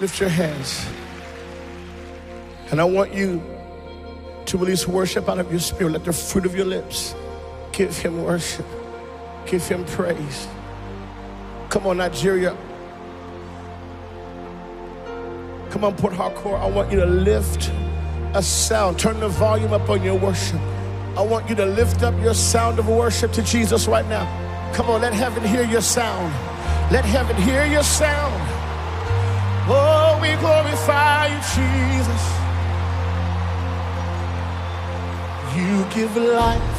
Lift your hands. And I want you to release worship out of your spirit. Let the fruit of your lips give him worship, give him praise. Come on, Nigeria. Come on, Port Harcourt. I want you to lift a sound. Turn the volume up on your worship. I want you to lift up your sound of worship to Jesus right now. Come on, let heaven hear your sound. Let heaven hear your sound. Oh, we glorify you, Jesus. You give life.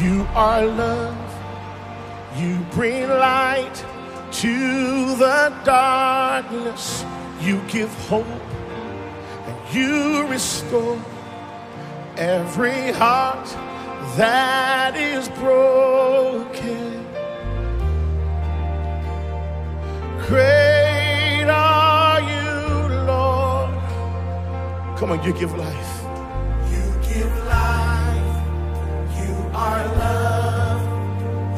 You are love. You bring light to the darkness. You give hope and you restore every heart that is broken. Come on, you give life. You give life. You are love.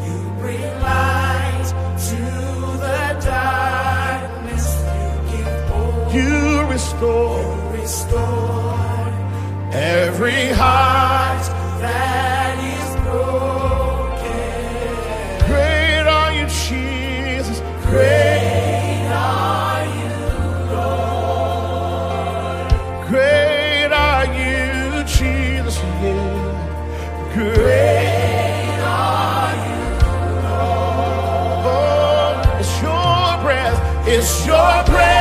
You bring light to the darkness. You give hope. You restore You restore every heart. that It's your breath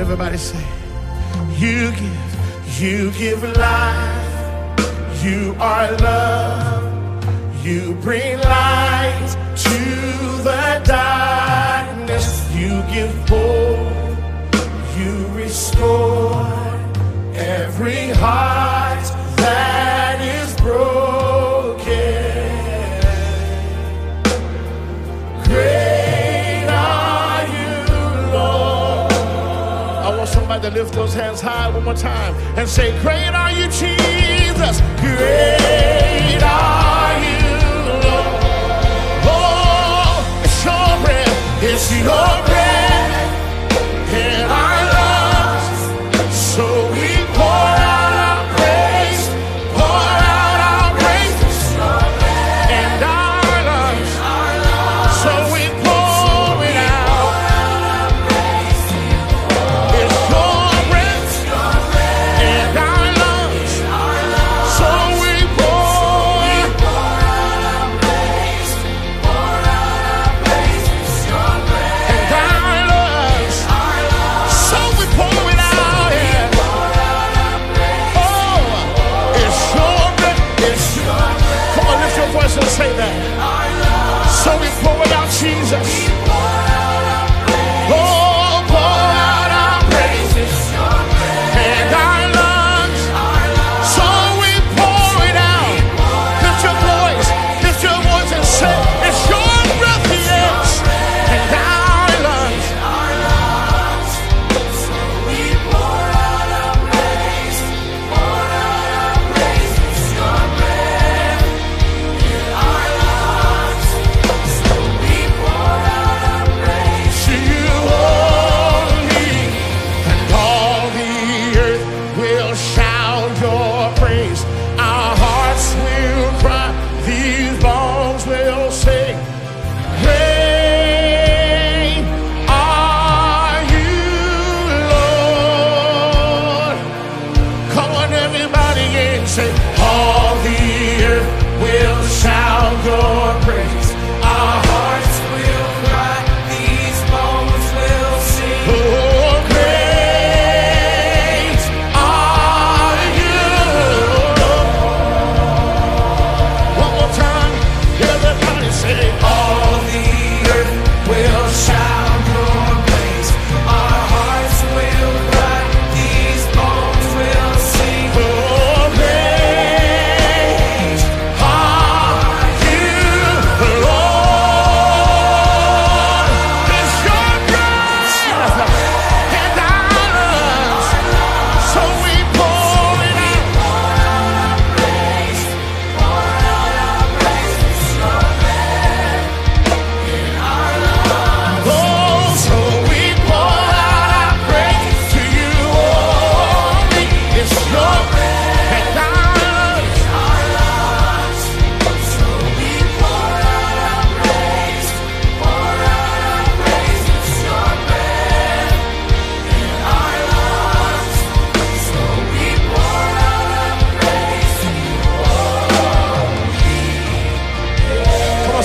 everybody say, You give, you give life. You are love. You bring light to the darkness. You give hope. You restore I want somebody to lift those hands high one more time and say, Great are you, Jesus. Great are you, Lord. Oh, it's your breath. It's your breath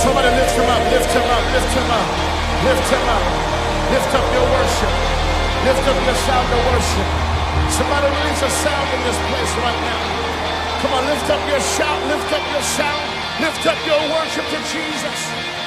Somebody lift him up, lift him up, lift him up, lift him up. Lift up your worship. Lift up your sound of worship. Somebody release a sound in this place right now. Come on, lift up your shout, lift up your sound, lift up your worship to Jesus.